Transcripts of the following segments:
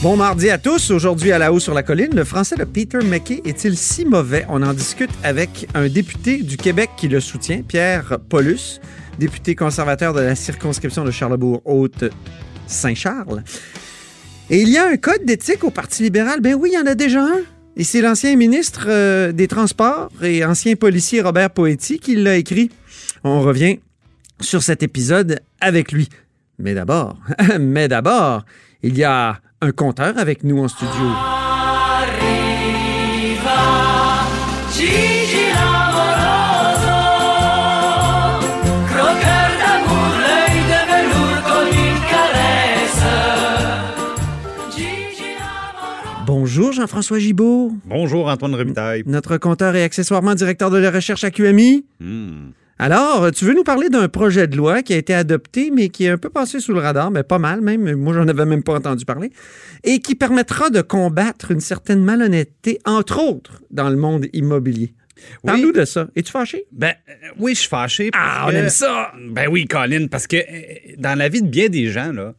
Bon mardi à tous. Aujourd'hui, à la haut sur la colline, le français de Peter McKay est-il si mauvais? On en discute avec un député du Québec qui le soutient, Pierre Paulus, député conservateur de la circonscription de Charlebourg-Haute-Saint-Charles. Et il y a un code d'éthique au Parti libéral. Ben oui, il y en a déjà un. Et c'est l'ancien ministre euh, des Transports et ancien policier Robert Poetti qui l'a écrit. On revient sur cet épisode avec lui. Mais d'abord, mais d'abord, il y a un compteur avec nous en studio. Bonjour Jean-François Gibault, Bonjour Antoine Robitaille. notre compteur et accessoirement directeur de la recherche à QMI. Hmm. Alors, tu veux nous parler d'un projet de loi qui a été adopté, mais qui est un peu passé sous le radar, mais pas mal même. Moi, j'en avais même pas entendu parler. Et qui permettra de combattre une certaine malhonnêteté, entre autres, dans le monde immobilier. Parle-nous de ça. Es-tu fâché? Ben euh, oui, je suis fâché. parce Ah, on que- aime ça! Ben oui, Colin, parce que euh, dans la vie de bien des gens, là,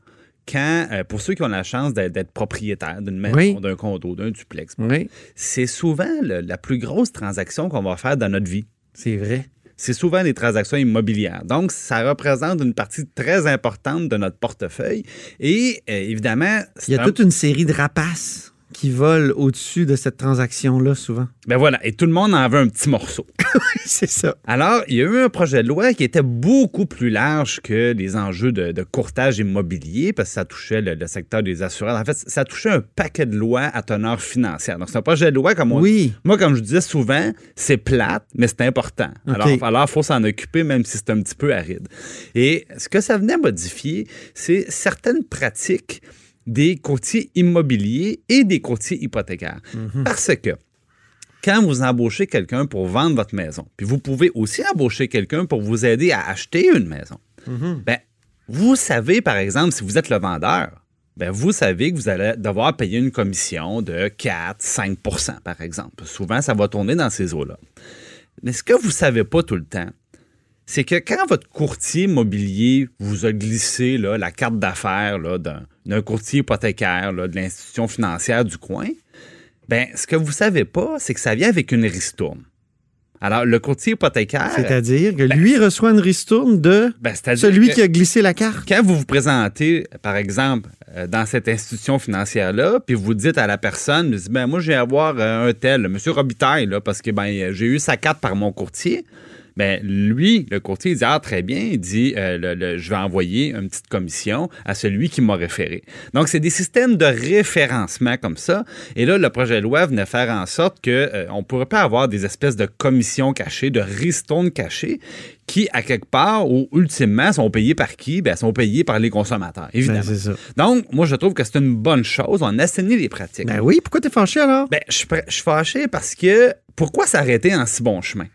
quand, euh, pour ceux qui ont la chance d'être d'être propriétaires d'une maison, Oui. d'un condo, d'un duplex, Oui, c'est souvent le- la plus grosse transaction qu'on va faire dans notre vie. c'est vrai. C'est souvent des transactions immobilières. Donc, ça représente une partie très importante de notre portefeuille. Et euh, évidemment, Il y a un- toute une série de rapaces qui volent au-dessus de cette transaction-là, souvent. ben voilà, et tout le monde en veut un petit morceau. c'est ça. Alors, il y a eu un projet de loi qui était beaucoup plus large que les enjeux de, de courtage immobilier, parce que ça touchait le, le secteur des assureurs. En fait, ça touchait un paquet de lois à teneur financière. Donc, c'est un projet de loi comme on Oui. Moi, comme je disais souvent, c'est plate, mais c'est important. Alors, il faut s'en occuper, même si c'est un petit peu aride. Et ce que ça venait modifier, c'est certaines pratiques des courtiers immobiliers et des courtiers hypothécaires. Parce que quand vous embauchez quelqu'un pour vendre votre maison, puis vous pouvez aussi embaucher quelqu'un pour vous aider à acheter une maison, ben, vous savez, par exemple, si vous êtes le vendeur, ben, vous savez que vous allez devoir payer une commission de 4-5% par exemple. Souvent, ça va tourner dans ces eaux-là. Mais ce que vous ne savez pas tout le temps, c'est que quand votre courtier immobilier vous a glissé là, la carte d'affaires d'un courtier hypothécaire là, de l'institution financière du coin, ben, ce que vous ne savez pas, c'est que ça vient avec une ristourne. Alors, le courtier hypothécaire. C'est-à-dire que lui reçoit une ristourne de ben, celui qui a glissé la carte. quand vous vous présentez, par exemple, euh, dans cette institution financière-là, puis vous dites à la personne, vous dites, ben, moi, je vais avoir euh, un tel, M. Robitaille, là, parce que ben, j'ai eu sa carte par mon courtier. Ben, lui, le courtier, il dit Ah, très bien. Il dit euh, le- le- Je vais envoyer une petite commission à celui qui m'a référé. Donc, c'est des systèmes de référencement comme ça. Et là, le projet de loi venait faire en sorte qu'on ne pourrait pas avoir des espèces de commissions cachées, de ristournes cachées, qui, à quelque part, ou ultimement, sont payées par qui? Ben, sont payées par les consommateurs, évidemment. Ben, c'est ça. Donc, moi, je trouve que c'est une bonne chose. On assainit les pratiques. Ben oui, pourquoi t'es fâché alors? Ben, je suis prêt- je suis fâché parce que pourquoi s'arrêter en si bon chemin?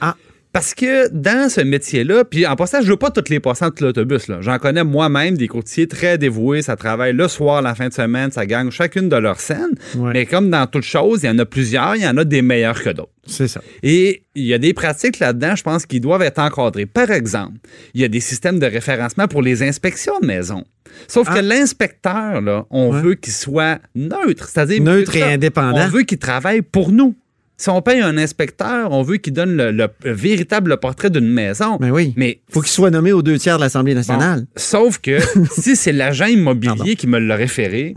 Ah. Parce que dans ce métier-là, puis en passant, je veux pas toutes les passants de l'autobus. J'en connais moi-même des courtiers très dévoués. Ça travaille le soir, la fin de semaine, ça gagne chacune de leurs scènes. Ouais. Mais comme dans toute chose, il y en a plusieurs, il y en a des meilleurs que d'autres. C'est ça. Et il y a des pratiques là-dedans, je pense, qui doivent être encadrées. Par exemple, il y a des systèmes de référencement pour les inspections de maison. Sauf que Ah. l'inspecteur, on Ouais. veut qu'il soit neutre, c'est-à-dire Neutre et indépendant. On veut qu'il travaille pour nous. Si on paye un inspecteur, on veut qu'il donne le, le véritable portrait d'une maison. Ben oui. Mais Faut qu'il soit nommé aux deux tiers de l'Assemblée bon, nationale. sauf que si c'est l'agent immobilier qui me l'a référé,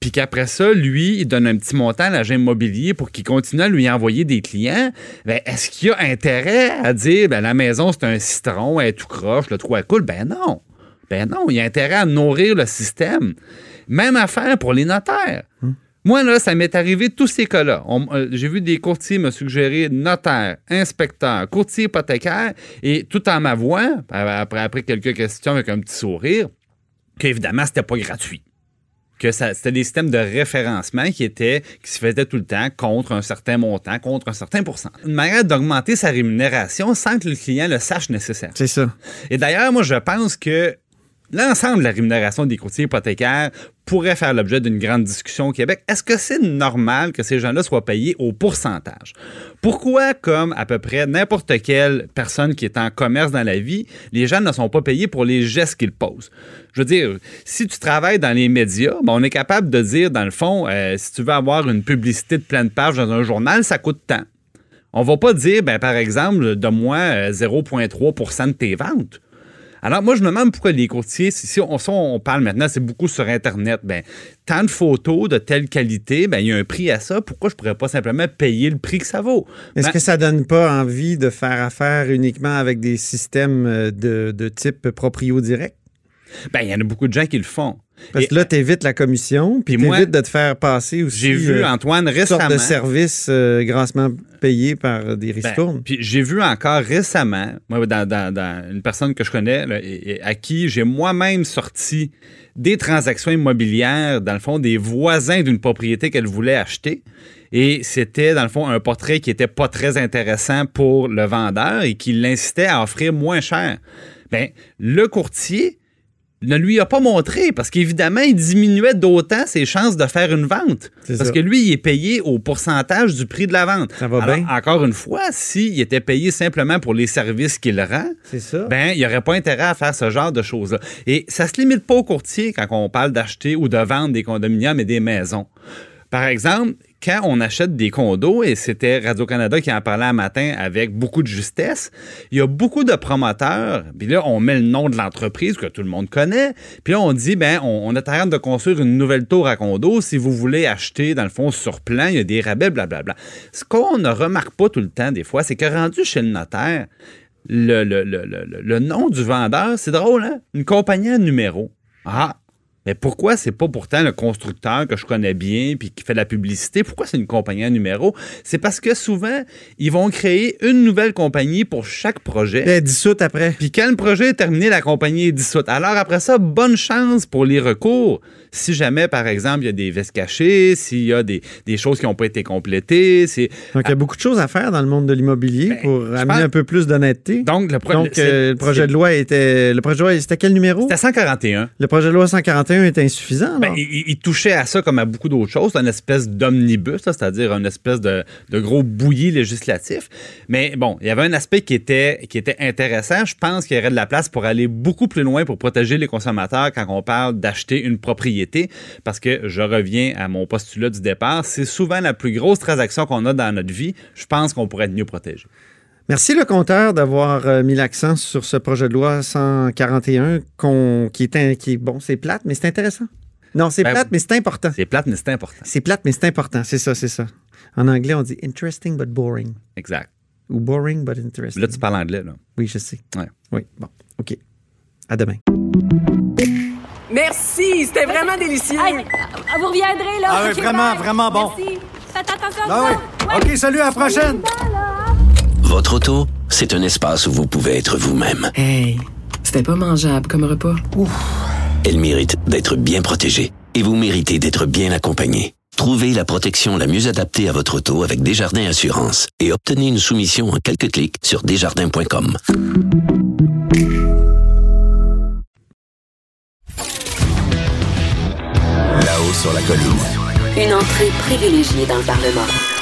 puis qu'après ça, lui, il donne un petit montant à l'agent immobilier pour qu'il continue à lui envoyer des clients, ben, est-ce qu'il a intérêt à dire, ben, la maison, c'est un citron, elle est tout croche, le trou à coule? Ben non. Ben non, il y a intérêt à nourrir le système. Même affaire pour les notaires. Moi, là, ça m'est arrivé tous ces cas-là. Euh, j'ai vu des courtiers me suggérer notaire, inspecteur, courtier hypothécaire, et tout en m'avouant, après, après quelques questions avec un petit sourire, qu'évidemment, c'était pas gratuit que c'était des systèmes de référencement qui étaient qui se faisaient tout le temps contre un certain montant, contre un certain pourcent. Une manière d'augmenter sa rémunération sans que le client le sache nécessaire. C'est ça. Et d'ailleurs, moi, je pense que l'ensemble de la rémunération des courtiers hypothécaires pourrait faire l'objet d'une grande discussion au Québec. Est-ce que c'est normal que ces gens-là soient payés au pourcentage? Pourquoi, comme à peu près n'importe quelle personne qui est en commerce dans la vie, les gens ne sont pas payés pour les gestes qu'ils posent? Je veux dire, si tu travailles dans les médias, ben, on est capable de dire, dans le fond, euh, si tu veux avoir une publicité de pleine page dans un journal, ça coûte tant. On va pas dire, ben, par exemple, de moi 0,3% euh, de tes ventes. Alors, moi, je me demande pourquoi les courtiers, si on, on parle maintenant, c'est beaucoup sur Internet, ben, tant de photos de telle qualité, ben, il y a un prix à ça. Pourquoi je pourrais pas simplement payer le prix que ça vaut? Est-ce Ben, que ça donne pas envie de faire affaire uniquement avec des systèmes euh, de, de type proprio direct? Ben, il y en a beaucoup de gens qui le font. Parce que là, tu évites la commission, puis Puis tu moi, évites de te faire passer aussi J'ai vu euh, Antoine récemment. de services euh, grassement payés par des Ben, ristournes. puis j'ai vu encore récemment, moi, dans, dans- dans une personne que je connais, là, et- et à qui j'ai moi-même sorti des transactions immobilières, dans le fond, des voisins d'une propriété qu'elle voulait acheter. Et c'était, dans le fond, un portrait qui était pas très intéressant pour le vendeur et qui l'incitait à offrir moins cher. Ben, le courtier ne lui a pas montré parce qu'évidemment, il diminuait d'autant ses chances de faire une vente. C'est Parce ça. que lui, il est payé au pourcentage du prix de la vente. Ça va Alors, bien. Encore une fois, s'il était payé simplement pour les services qu'il rend, C'est ça. ben, il n'y aurait pas intérêt à faire ce genre de choses-là. Et ça se limite pas au courtier quand on parle d'acheter ou de vendre des condominiums et des maisons. Par exemple, quand on achète des condos, et c'était Radio-Canada qui en parlait un matin avec beaucoup de justesse, il y a beaucoup de promoteurs, puis là, on met le nom de l'entreprise que tout le monde connaît, puis là, on dit, ben, on, est en train de construire une nouvelle tour à condos. Si vous voulez acheter, dans le fond, sur plan, il y a des rabais, blablabla. Ce qu'on ne remarque pas tout le temps, des fois, c'est que rendu chez le notaire, le, le- le- le- le nom du vendeur, c'est drôle, hein? Une compagnie à numéro. Ah! Mais pourquoi c'est pas pourtant le constructeur que je connais bien puis qui fait de la publicité? Pourquoi c'est une compagnie à numéro? C'est parce que souvent, ils vont créer une nouvelle compagnie pour chaque projet. Elle est dissoute après. Puis quand le projet est terminé, la compagnie est dissoute. Alors après ça, bonne chance pour les recours. Si jamais, par exemple, il y a des vestes cachées, s'il y a des, des choses qui n'ont pas été complétées, c'est Donc, il y a beaucoup de choses à faire dans le monde de l'immobilier Ben, pour amener pense- un peu plus d'honnêteté. donc le, pro- Donc, c'est- euh, le projet de loi était. Le projet de loi, c'était quel numéro? c'était 141. Le projet de loi 141 est insuffisant. Ben, il, il touchait à ça comme à beaucoup d'autres choses. Une espèce d'omnibus, c'est-à-dire une espèce de, de gros bouilli législatif. Mais bon, il y avait un aspect qui était, qui était intéressant. Je pense qu'il y aurait de la place pour aller beaucoup plus loin pour protéger les consommateurs quand on parle d'acheter une propriété. Parce que je reviens à mon postulat du départ, c'est souvent la plus grosse transaction qu'on a dans notre vie. Je pense qu'on pourrait être mieux protégé. Merci le compteur d'avoir euh, mis l'accent sur ce projet de loi 141 qu'on- qui, est un- qui est bon, c'est plate, mais c'est intéressant. Non, c'est Ben, plate, mais c'est important. C'est plate, mais c'est important. C'est plate, mais c'est important. C'est ça, c'est ça. En anglais, on dit interesting but boring. Exact. Ou boring but interesting. Là, tu parles anglais, là. Oui, je sais. Ouais. Oui, bon, OK. À demain. Merci, c'était vraiment délicieux. Hey, vous reviendrez, là. Ah oui, vraiment, bye. vraiment bon. Merci. Faites attention à Ah vous. ouais. OK, salut, à la prochaine. Votre auto, c'est un espace où vous pouvez être vous-même. Hey, c'était pas mangeable comme repas. Elle mérite d'être bien protégée et vous méritez d'être bien accompagné. Trouvez la protection la mieux adaptée à votre auto avec Desjardins Assurance et obtenez une soumission en quelques clics sur desjardins.com. Là-haut sur la colline. Une entrée privilégiée dans le Parlement.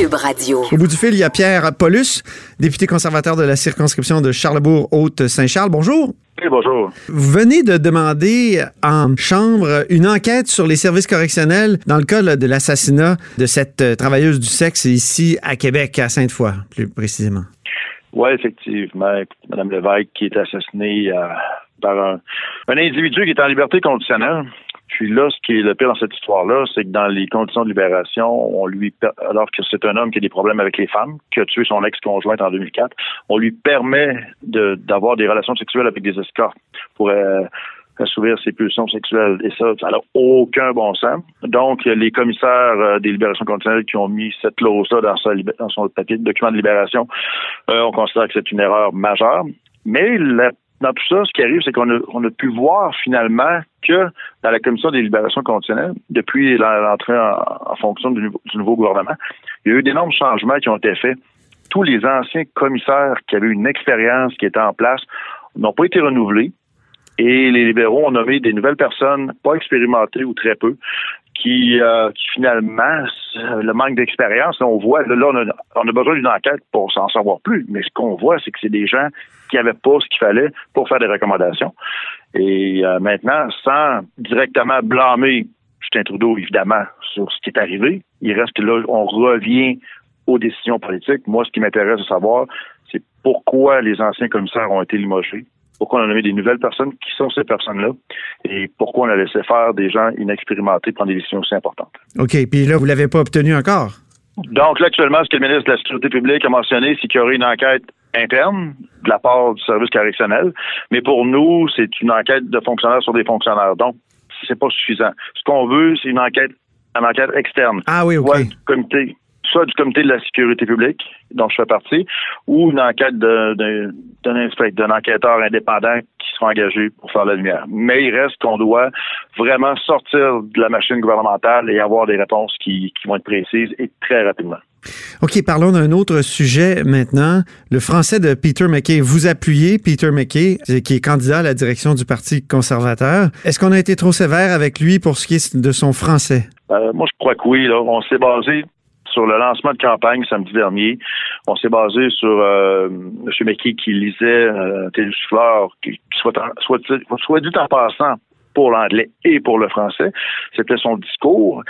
Cube Radio. Au bout du fil, il y a Pierre Paulus, député conservateur de la circonscription de Charlebourg-Haute-Saint-Charles. Bonjour. Oui, bonjour. Vous venez de demander en Chambre une enquête sur les services correctionnels dans le cas là, de l'assassinat de cette euh, travailleuse du sexe ici à Québec, à Sainte-Foy, plus précisément. Oui, effectivement. Mme Lévesque qui est assassinée euh, par un, un individu qui est en liberté conditionnelle. Puis là, ce qui est le pire dans cette histoire-là, c'est que dans les conditions de libération, on lui, alors que c'est un homme qui a des problèmes avec les femmes, qui a tué son ex-conjointe en 2004, on lui permet d'avoir des relations sexuelles avec des escortes pour euh, assouvir ses pulsions sexuelles. Et ça, ça n'a aucun bon sens. Donc, les commissaires euh, des libérations conditionnelles qui ont mis cette clause-là dans, son papier document de libération, euh, on considère que c'est une erreur majeure. Mais la- dans tout ça, ce qui arrive, c'est qu'on a, pu voir finalement que dans la commission des libérations conditionnelles, depuis l'entrée en, fonction du, du nouveau gouvernement, il y a eu d'énormes changements qui ont été faits. Tous les anciens commissaires qui avaient une expérience qui était en place n'ont pas été renouvelés. Et les libéraux ont nommé des nouvelles personnes, pas expérimentées ou très peu, qui, euh, qui finalement, euh, le manque d'expérience, on voit, là, on, a, besoin d'une enquête pour s'en savoir plus, mais ce qu'on voit, c'est que c'est des gens qui n'avaient pas ce qu'il fallait pour faire des recommandations. Et euh, maintenant, sans directement blâmer Justin Trudeau, évidemment, sur ce qui est arrivé, il reste là, on revient aux décisions politiques. Moi, ce qui m'intéresse de savoir, c'est pourquoi les anciens commissaires ont été limogés, pourquoi on a nommé des nouvelles personnes, qui sont ces personnes-là, et pourquoi on a laissé faire des gens inexpérimentés prendre des décisions aussi importantes. OK, puis là, vous l'avez pas obtenu encore? Donc là, actuellement, ce que le ministre de la Sécurité publique a mentionné, c'est qu'il y aurait une enquête interne de la part du service correctionnel. Mais pour nous, c'est une enquête de fonctionnaires sur des fonctionnaires. Donc, c'est pas suffisant. Ce qu'on veut, c'est une enquête, une enquête externe. Ah oui, OK. Soit du comité, soit du comité de la sécurité publique, dont je fais partie, ou une enquête de- de- d'un inspecteur, d'un enquêteur indépendant qui sera engagé pour faire la lumière. Mais il reste qu'on doit vraiment sortir de la machine gouvernementale et avoir des réponses qui, qui vont être précises et très rapidement. OK, parlons d'un autre sujet maintenant. Le français de Peter McKay. Vous appuyez Peter McKay, qui est candidat à la direction du Parti conservateur. Est-ce qu'on a été trop sévère avec lui pour ce qui est de son français? Euh, moi, je crois que oui. Là. On s'est basé sur le lancement de campagne samedi dernier. On s'est basé sur euh, M. McKay qui lisait euh, Télésouffleur, qui, qui soit, soit, soit dit en passant pour l'anglais et pour le français. C'était son discours.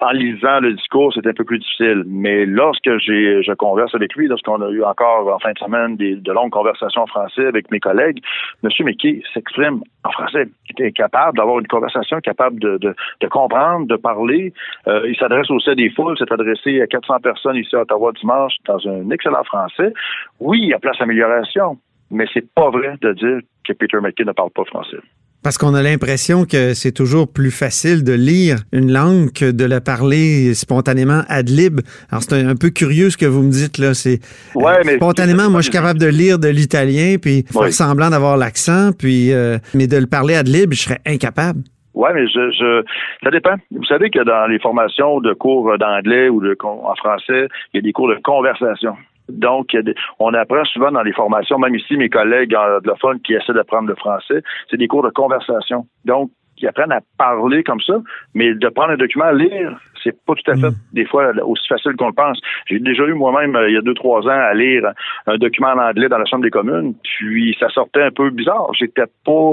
En lisant le discours, c'était un peu plus difficile. Mais lorsque j'ai, je converse avec lui, lorsqu'on a eu encore en fin de semaine des, de longues conversations en français avec mes collègues, M. McKay s'exprime en français. Il était capable d'avoir une conversation, capable de, de, de comprendre, de parler. Euh, il s'adresse aussi à des foules. s'est adressé à 400 personnes ici à Ottawa dimanche dans un excellent français. Oui, il y a place à amélioration, mais c'est pas vrai de dire que Peter McKay ne parle pas français. Parce qu'on a l'impression que c'est toujours plus facile de lire une langue que de la parler spontanément ad lib. Alors, c'est un, peu curieux ce que vous me dites, là. C'est Ouais, mais- spontanément, moi, je suis capable de lire de l'italien, puis faire Oui. semblant d'avoir l'accent, puis euh, mais de le parler ad lib, je serais incapable. Oui, mais je, je, ça dépend. Vous savez que dans les formations de cours d'anglais ou de con- en français, il y a des cours de conversation. Donc, on apprend souvent dans les formations, même ici, mes collègues anglophones qui essaient d'apprendre le français, c'est des cours de conversation. Donc, ils apprennent à parler comme ça, mais de prendre un document, à lire, c'est pas tout à fait, des fois, aussi facile qu'on le pense. J'ai déjà eu moi-même, euh, il y a deux, trois ans, à lire un document en anglais dans la Chambre des communes, puis ça sortait un peu bizarre. J'étais pas,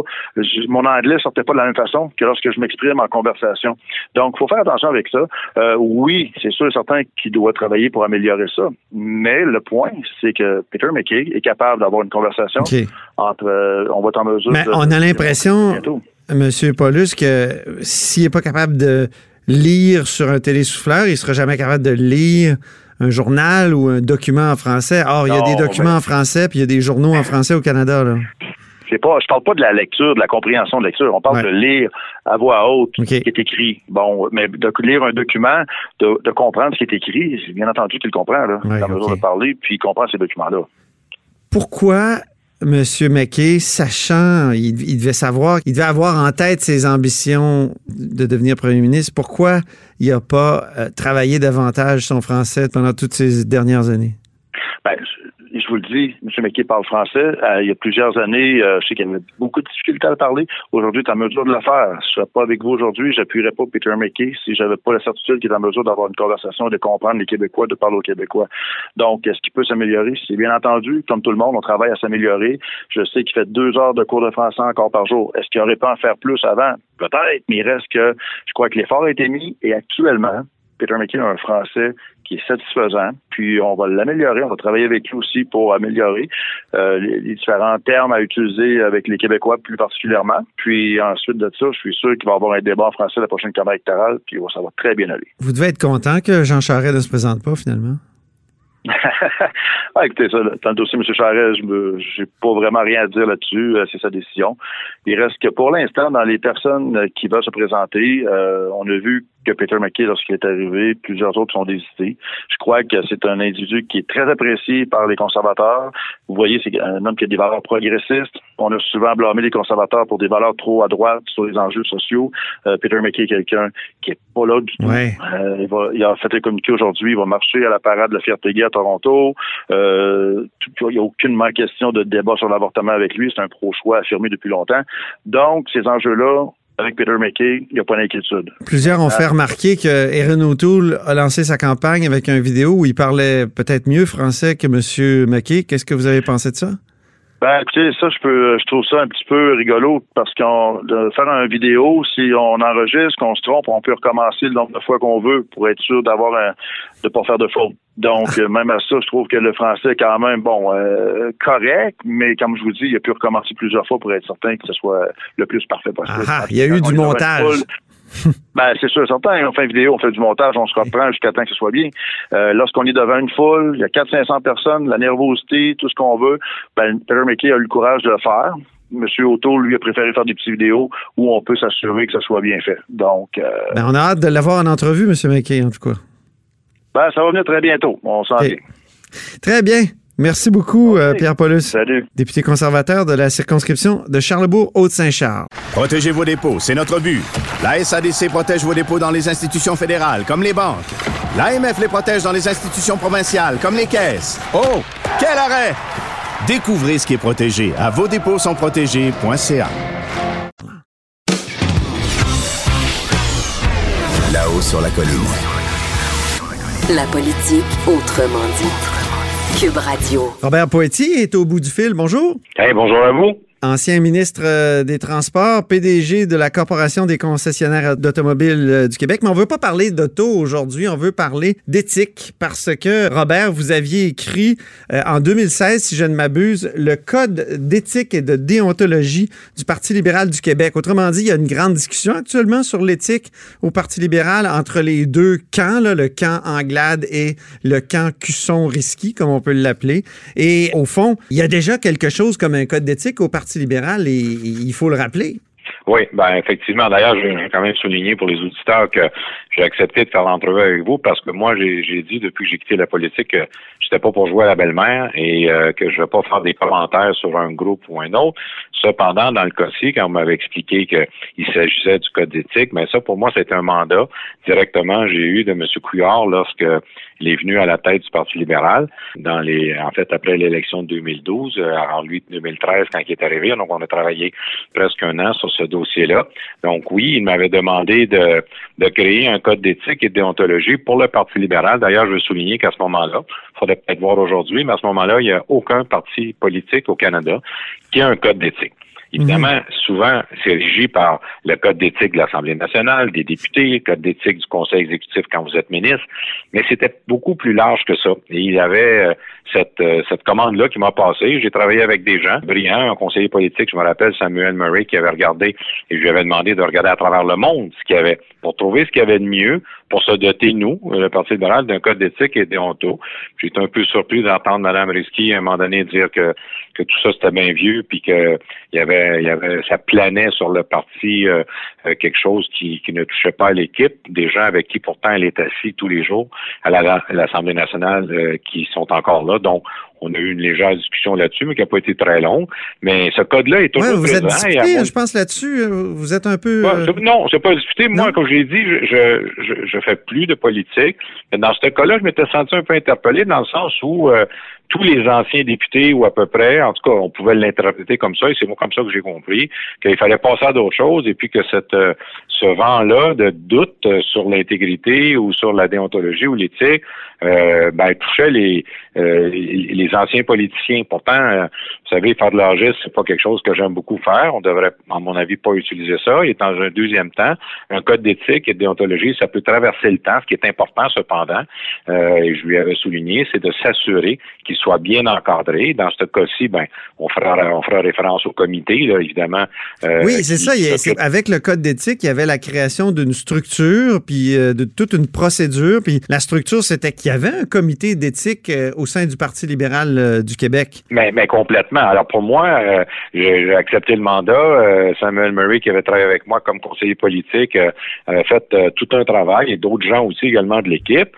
mon anglais sortait pas de la même façon que lorsque je m'exprime en conversation. Donc, faut faire attention avec ça. Euh, oui, c'est sûr et certain qu'il doit travailler pour améliorer ça, mais le point, c'est que Peter McKay est capable d'avoir une conversation entre, euh, on va être en mesure Mais de- on a l'impression. Monsieur Paulus, que s'il n'est pas capable de lire sur un télésouffleur, il ne sera jamais capable de lire un journal ou un document en français. Or, il y a des documents en français, puis il y a des journaux en français au Canada. Là. C'est pas, je parle pas de la lecture, de la compréhension de lecture. On parle Ouais. de lire à voix haute ce qui est écrit. Bon, mais de lire un document, de, de comprendre ce qui est écrit, bien entendu qu'il le comprend, là. Ouais, il est en mesure de parler, puis il comprend ces documents-là. Pourquoi M. McKay, sachant, il, il devait savoir, il devait avoir en tête ses ambitions de devenir premier ministre, pourquoi il n'a pas euh, travaillé davantage son français pendant toutes ces dernières années? Ben, je, je vous le dis, M. McKay parle français. Euh, il y a plusieurs années, euh, je sais qu'il avait beaucoup de difficultés à le parler. Aujourd'hui, il est en mesure de le faire. Je ne serais pas avec vous aujourd'hui, j'appuierais pas Peter McKay si j'avais pas la certitude qu'il est en mesure d'avoir une conversation, de comprendre les Québécois, de parler aux Québécois. Donc, est-ce qu'il peut s'améliorer? C'est bien entendu, comme tout le monde, on travaille à s'améliorer. Je sais qu'il fait deux heures de cours de français encore par jour. Est-ce qu'il aurait pu en faire plus avant? Peut-être, mais il reste que je crois que l'effort a été mis et actuellement, Peter McKay a un français qui est satisfaisant, puis on va l'améliorer, on va travailler avec lui aussi pour améliorer euh, les, les différents termes à utiliser avec les Québécois plus particulièrement. Puis ensuite de ça, je suis sûr qu'il va y avoir un débat en français la prochaine campagne électorale, puis ça va très bien aller. Vous devez être content que Jean Charest ne se présente pas, finalement. ah, écoutez, ça, dans le dossier M. Charest, je n'ai pas vraiment rien à dire là-dessus. Euh, c'est sa décision. Il reste que pour l'instant, dans les personnes qui veulent se présenter, euh, on a vu que Peter McKay, lorsqu'il est arrivé, plusieurs autres sont désistés. Je crois que c'est un individu qui est très apprécié par les conservateurs. Vous voyez, c'est un homme qui a des valeurs progressistes. On a souvent blâmé les conservateurs pour des valeurs trop à droite sur les enjeux sociaux. Peter McKay est quelqu'un qui est pas là du tout. Ouais. il, va, il a fait un communiqué aujourd'hui. Il va marcher à la parade de la fierté gay à Toronto. Euh, il n'y a aucunement question de débat sur l'avortement avec lui. C'est un pro-choix affirmé depuis longtemps. Donc, ces enjeux-là, avec Peter McKay, il n'y a pas d'inquiétude. Plusieurs ont fait remarquer que Erin O'Toole a lancé sa campagne avec une vidéo où il parlait peut-être mieux français que M. McKay. Qu'est-ce que vous avez pensé de ça? Ben, écoutez, ça, je peux, je trouve ça un petit peu rigolo parce qu'on de faire une vidéo, si on enregistre, qu'on se trompe, on peut recommencer le nombre de fois qu'on veut pour être sûr d'avoir un, de pas faire de faute. Donc, même à ça, je trouve que le français est quand même, bon, euh, correct, mais comme je vous dis, il a pu recommencer plusieurs fois pour être certain que ce soit le plus parfait possible. Ah, il y a eu du montage. Ben, c'est sûr, certain. On fait une vidéo, on fait du montage, on se reprend jusqu'à temps que ce soit bien. Euh, Lorsqu'on est devant une foule, il y a 400-500 personnes, la nervosité, tout ce qu'on veut, ben, Peter McKay a eu le courage de le faire. Monsieur Otto, lui, a préféré faire des petites vidéos où on peut s'assurer que ça soit bien fait. Donc, euh, Ben, on a hâte de l'avoir en entrevue, M. McKay, en tout cas. ben, ça va venir très bientôt. On s'en Ok. vient. Très bien. Merci beaucoup, euh. Pierre Paulus, Salut. député conservateur de la circonscription de Charlebourg-Haute-Saint-Charles. Protégez vos dépôts, c'est notre but. La SADC protège vos dépôts dans les institutions fédérales, comme les banques. L'AMF les protège dans les institutions provinciales, comme les caisses. Oh, quel arrêt! Découvrez ce qui est protégé à vos dépôts sont protégés.ca. Là-haut sur la colline. La politique autrement dit. Cube Radio. Robert Poetti est au bout du fil. Bonjour. Hey, bonjour à vous. Ancien ministre euh, des Transports, PDG de la Corporation des concessionnaires d'automobiles euh, du Québec. Mais on veut pas parler d'auto aujourd'hui, on veut parler d'éthique parce que, Robert, vous aviez écrit euh, en 2016, si je ne m'abuse, le Code d'éthique et de déontologie du Parti libéral du Québec. Autrement dit, il y a une grande discussion actuellement sur l'éthique au Parti libéral entre les deux camps, le camp Anglade et le camp Cusson-Risky, comme on peut l'appeler. Et au fond, il y a déjà quelque chose comme un code d'éthique au Parti libéral et il faut le rappeler. Oui, ben effectivement. D'ailleurs, je vais quand même souligner pour les auditeurs que j'ai accepté de faire l'entrevue avec vous parce que moi, j'ai dit depuis que j'ai quitté la politique que j'étais pas pour jouer à la belle-mère et euh, que je vais pas faire des commentaires sur un groupe ou un autre. Cependant, dans le cas-ci, quand on m'avait expliqué qu'il s'agissait du code d'éthique, mais ça, pour moi, c'était un mandat directement j'ai eu de M. Couillard lorsque il est venu à la tête du Parti libéral dans les, en fait, après l'élection de 2012, euh, alors lui, 2013, quand il est arrivé. Donc, on a travaillé presque un an sur ce dossier-là. Donc, oui, il m'avait demandé de, de créer un code d'éthique et de déontologie pour le Parti libéral. D'ailleurs, je veux souligner qu'à ce moment-là, il faudrait peut-être voir aujourd'hui, mais à ce moment-là, il n'y a aucun parti politique au Canada qui a un code d'éthique. Évidemment, souvent, c'est régi par le code d'éthique de l'Assemblée nationale, des députés, le code d'éthique du Conseil exécutif quand vous êtes ministre, mais c'était beaucoup plus large que ça. Et il y avait euh, cette, euh, cette commande-là qui m'a passé. J'ai travaillé avec des gens brillants, un conseiller politique, je me rappelle Samuel Murray, qui avait regardé, et je lui avais demandé de regarder à travers le monde ce qu'il y avait, pour trouver ce qu'il y avait de mieux, pour se doter, nous, euh, le Parti libéral, d'un code d'éthique et déonto. J'étais un peu surpris d'entendre Mme Risky à un moment donné dire que, que tout ça c'était bien vieux, puis que il y avait, il y avait, ça planait sur le parti euh, euh, quelque chose qui, qui ne touchait pas à l'équipe, des gens avec qui pourtant elle est assise tous les jours à la- à l'Assemblée nationale euh, qui sont encore là. Donc, on a eu une légère discussion là-dessus, mais qui n'a pas été très longue. Mais ce code-là est toujours Ouais, vous êtes à mon- je pense, là-dessus. Euh, Vous êtes un peu... Euh, non, c'est pas discuté. Moi, comme j'ai dit, je, je, je, je fais plus de politique. Mais dans ce cas-là, je m'étais senti un peu interpellé dans le sens où euh, tous les anciens députés ou à peu près, en tout cas, on pouvait l'interpréter comme ça, et c'est moi comme ça que j'ai compris, qu'il fallait passer à d'autres choses et puis que cette euh, ce vent-là de doute euh, sur l'intégrité ou sur la déontologie ou l'éthique euh, ben, touchait les, euh, les anciens politiciens. Pourtant, vous savez, faire de l'argiste, c'est pas quelque chose que j'aime beaucoup faire. On devrait, à mon avis, pas utiliser ça. Et dans un deuxième temps, un code d'éthique et de déontologie, ça peut traverser le temps. Ce qui est important, cependant, et je lui avais souligné, c'est de s'assurer qu'il soit bien encadré. Dans ce cas-ci, ben, on fera, on fera référence au comité, là, évidemment. Euh, oui, c'est ça. Il y a, avec le code d'éthique, il y avait la création d'une structure, puis euh, de toute une procédure. Puis la structure, c'était qu'il y avait un comité d'éthique euh, au sein du Parti libéral du Québec. Mais, mais complètement. Alors pour moi, j'ai accepté le mandat. Samuel Murray, qui avait travaillé avec moi comme conseiller politique, avait fait tout un travail et d'autres gens aussi également de l'équipe.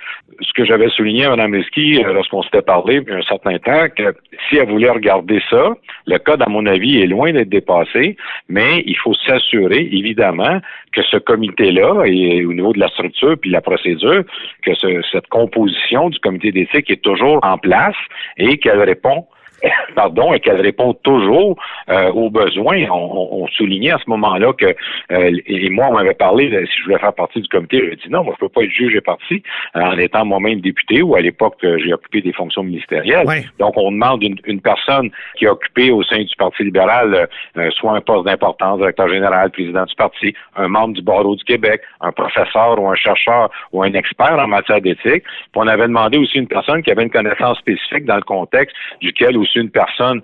Ce que j'avais souligné à Mme Leski lorsqu'on s'était parlé a un certain temps, que si elle voulait regarder ça, le code, à mon avis, est loin d'être dépassé, mais il faut s'assurer, évidemment, que ce comité-là, et au niveau de la structure puis la procédure, que ce, cette composition du comité d'éthique est toujours en place et qu'elle répond pardon, et qu'elle répond toujours euh, aux besoins. On, on, soulignait à ce moment-là que, euh, et moi, on m'avait parlé, si je voulais faire partie du comité, je dit non, moi, je peux pas être juge et parti euh, en étant moi-même député ou à l'époque, j'ai occupé des fonctions ministérielles. Donc, on demande une, une, personne qui a occupé au sein du Parti libéral soit un poste d'importance, directeur général, président du parti, un membre du barreau du Québec, un professeur ou un chercheur ou un expert en matière d'éthique. Puis on avait demandé aussi une personne qui avait une connaissance spécifique dans le contexte duquel si une personne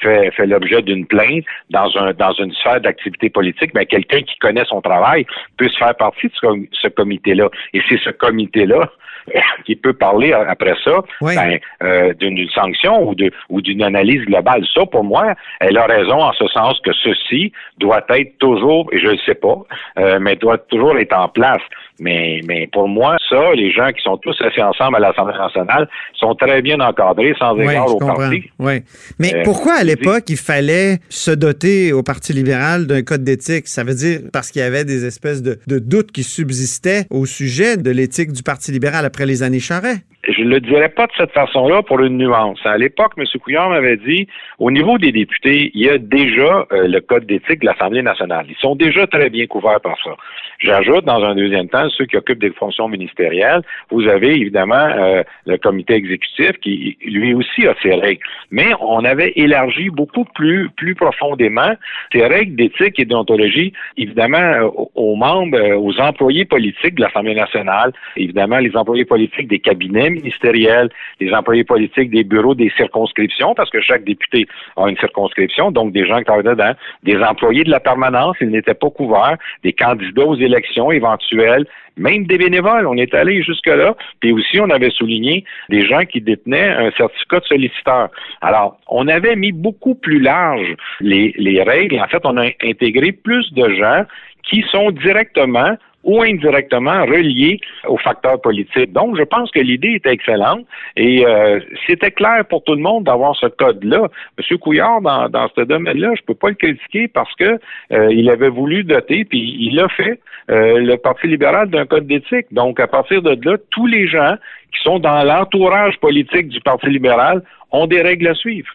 fait, fait l'objet d'une plainte dans un dans une sphère d'activité politique, mais ben, quelqu'un qui connaît son travail puisse faire partie de ce comité-là. Et c'est ce comité-là qui peut parler après ça ben, euh, d'une sanction ou de ou d'une analyse globale. Ça, pour moi, elle a raison en ce sens que ceci doit être toujours, et je ne sais pas, euh, mais doit toujours être en place. Mais, mais pour moi, ça, les gens qui sont tous assis ensemble à l'Assemblée nationale sont très bien encadrés, sans égard au parti. Oui. Mais euh, pourquoi à l'époque il fallait se doter au Parti libéral d'un code d'éthique? Ça veut dire parce qu'il y avait des espèces de, de doutes qui subsistaient au sujet de l'éthique du Parti libéral après les années Charret. Je ne le dirais pas de cette façon-là pour une nuance. À l'époque, M. Couillard m'avait dit, au niveau des députés, il y a déjà euh, le code d'éthique de l'Assemblée nationale. Ils sont déjà très bien couverts par ça. J'ajoute, dans un deuxième temps, ceux qui occupent des fonctions ministérielles, vous avez évidemment euh, le comité exécutif qui, lui aussi, a ses règles. Mais on avait élargi beaucoup plus, plus profondément ces règles d'éthique et d'ontologie, évidemment, euh, aux membres, aux employés politiques de l'Assemblée nationale, évidemment, les employés politiques des cabinets ministériels, les employés politiques des bureaux des circonscriptions, parce que chaque député a une circonscription, donc des gens qui travaillent dedans, des employés de la permanence, ils n'étaient pas couverts, des candidats aux élections éventuelles, même des bénévoles, on est allé jusque-là. Puis aussi, on avait souligné des gens qui détenaient un certificat de solliciteur. Alors, on avait mis beaucoup plus large les, les règles. En fait, on a intégré plus de gens qui sont directement ou indirectement reliés aux facteurs politiques. Donc, je pense que l'idée était excellente et euh, c'était clair pour tout le monde d'avoir ce code-là. M. Couillard, dans, dans ce domaine-là, je peux pas le critiquer parce que euh, il avait voulu doter, puis il a fait euh, le Parti libéral d'un code d'éthique. Donc, à partir de là, tous les gens qui sont dans l'entourage politique du Parti libéral ont des règles à suivre.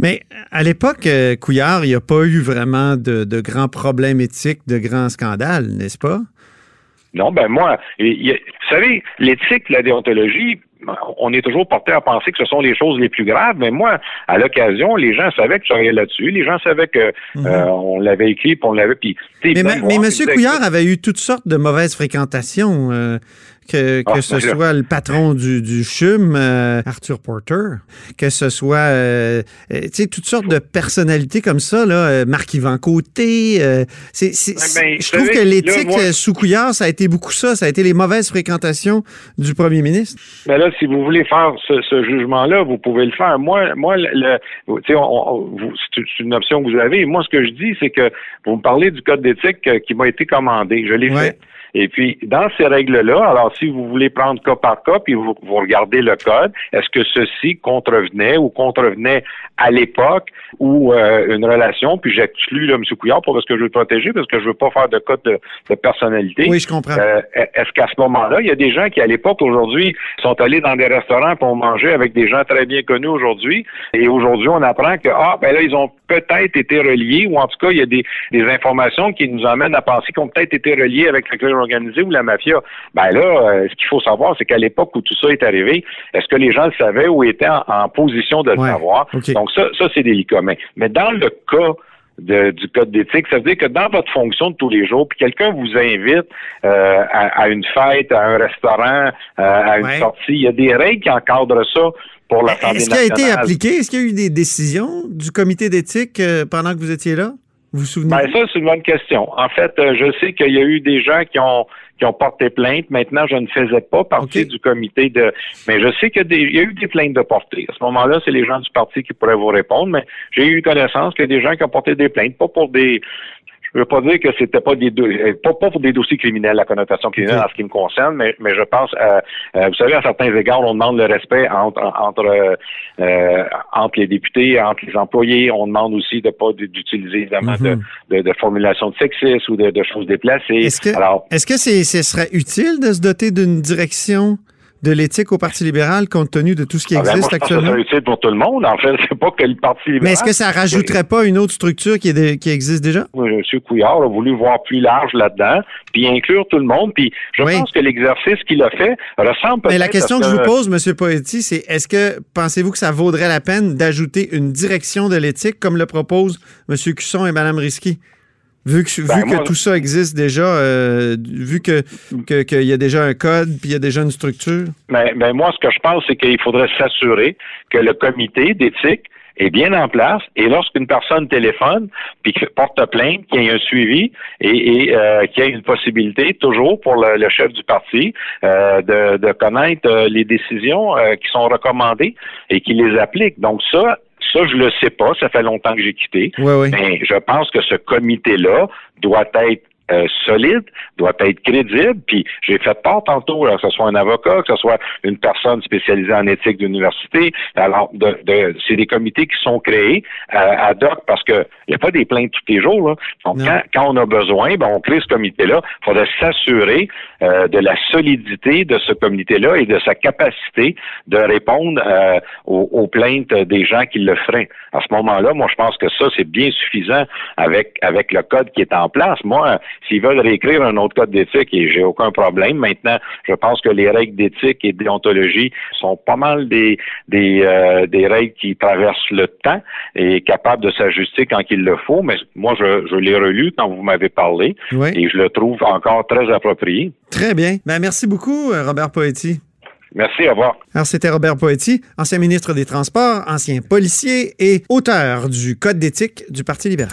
Mais à l'époque, Couillard, il n'y a pas eu vraiment de, de grands problèmes éthiques, de grands scandales, n'est-ce pas? Non, ben moi, vous savez, l'éthique, la déontologie, on est toujours porté à penser que ce sont les choses les plus graves, mais moi, à l'occasion, les gens savaient que je travaillais là-dessus, les gens savaient que mhm. euh, on l'avait écrit, puis on l'avait. Puis, mais, mais M. Couillard avait eu toutes sortes de mauvaises fréquentations. Euh, que, que ah, ce soit le patron du, du CHUM, euh, Arthur Porter, que ce soit euh, euh, tu sais toutes sortes de personnalités comme ça là, Marc-Yvan Côté, c'est, ben, je trouve que l'éthique sous Couillard, ça a été beaucoup ça, ça a été les mauvaises fréquentations du premier ministre. Mais ben là, si vous voulez faire ce, ce jugement-là, vous pouvez le faire. Moi, moi, le, c'est une option que vous avez. Moi, ce que je dis, c'est que vous me parlez du code d'éthique qui m'a été commandé. Je l'ai fait. Et puis, dans ces règles-là, alors si vous voulez prendre cas par cas, puis vous, vous regardez le code, est-ce que ceci contrevenait ou contrevenait à l'époque ou euh, une relation, puis j'exclus là, M. Couillard pour parce que je veux le protéger, parce que je veux pas faire de code de, de personnalité. Oui, je comprends. Euh, est-ce qu'à ce moment-là, il y a des gens qui, à l'époque, aujourd'hui, sont allés dans des restaurants pour manger avec des gens très bien connus aujourd'hui, et aujourd'hui, on apprend que, ah, ben là, ils ont peut-être été reliés, ou en tout cas, il y a des, des informations qui nous amènent à penser qu'ils ont peut-être été reliés avec la crime organisée ou la mafia. Ben là, euh, ce qu'il faut savoir, c'est qu'à l'époque où tout ça est arrivé, est-ce que les gens le savaient ou étaient en, en position de le Ouais. savoir? Donc ça, ça c'est délicat. Mais, mais dans le cas de- du code d'éthique, ça veut dire que dans votre fonction de tous les jours, puis quelqu'un vous invite euh, à, à une fête, à un restaurant, euh, à une Ouais. sortie, il y a des règles qui encadrent ça pour l'Assemblée Est-ce qu'il a été nationale. appliqué? Est-ce qu'il y a eu des décisions du comité d'éthique euh, pendant que vous étiez là? Vous vous souvenez? Ben ça, c'est une bonne question. En fait, euh, je sais qu'il y a eu des gens qui ont qui ont porté plainte. Maintenant, je ne faisais pas partie du comité de. Mais je sais qu'il y a eu des plaintes de portée. À ce moment-là, c'est les gens du parti qui pourraient vous répondre. Mais j'ai eu connaissance qu'il y a des gens qui ont porté des plaintes, pas pour des. Je veux pas dire que c'était pas des euh, pas, pas pour des dossiers criminels, la connotation criminelle en ce qui me concerne, mais, mais je pense, euh, euh, vous savez, à certains égards, on demande le respect entre entre euh, entre les députés, entre les employés. On demande aussi de pas d'utiliser évidemment de, Mhm. de, de formulations de sexisme ou de, de choses déplacées. Est-ce que, est-ce que c'est, ce serait utile de se doter d'une direction de l'éthique au Parti libéral compte tenu de tout ce qui ah ben, existe moi, je pense que ça actuellement? utile pour tout le monde. En fait, c'est pas que le Parti libéral. Mais est-ce que ça rajouterait pas une autre structure qui, est de- qui existe déjà? M. Couillard a voulu voir plus large là-dedans, puis inclure tout le monde. Puis je Oui. pense que l'exercice qu'il a fait ressemble peut-être Mais la question à que je vous pose, M. Poetti, c'est est-ce que pensez-vous que ça vaudrait la peine d'ajouter une direction de l'éthique comme le proposent M. Cusson et Mme Risky? Vu que, Ben, vu que moi- tout ça existe déjà, euh, vu que que- qu'il y a déjà un code puis il y a déjà une structure. Mais, mais moi, ce que je pense, c'est qu'il faudrait s'assurer que le comité d'éthique est bien en place et lorsqu'une personne téléphone puis qu'il porte plainte, qu'il y ait un suivi et, et, euh, qu'il y ait une possibilité toujours pour le, le chef du parti euh, de, de connaître euh, les décisions euh, qui sont recommandées et qui les applique. Donc ça, ça, je le sais pas. Ça fait longtemps que j'ai quitté. Oui, oui. Mais je pense que ce comité-là doit être euh, solide, doit être crédible. Puis j'ai fait part tantôt, là, que ce soit un avocat, que ce soit une personne spécialisée en éthique d'université. Alors, de, de- c'est des comités qui sont créés euh, ad hoc parce que il n'y a pas des plaintes tous les jours. Là. Donc, quand, quand on a besoin, ben, on crée ce comité-là. Il faudrait s'assurer euh, de la solidité de ce comité-là et de sa capacité de répondre euh, aux, aux plaintes des gens qui le feraient. À ce moment-là, moi, je pense que ça, c'est bien suffisant avec, avec le code qui est en place. Moi, s'ils veulent réécrire un autre code d'éthique, et j'ai aucun problème. Maintenant, je pense que les règles d'éthique et de déontologie sont pas mal des, des, euh, des règles qui traversent le temps et capables de s'ajuster quand il le faut. Mais moi, je, je l'ai relu quand vous m'avez parlé Oui. et je le trouve encore très approprié. Très bien. Ben, merci beaucoup, euh, Robert Poetti. Merci, au revoir. Alors, c'était Robert Poetti, ancien ministre des Transports, ancien policier et auteur du Code d'éthique du Parti libéral.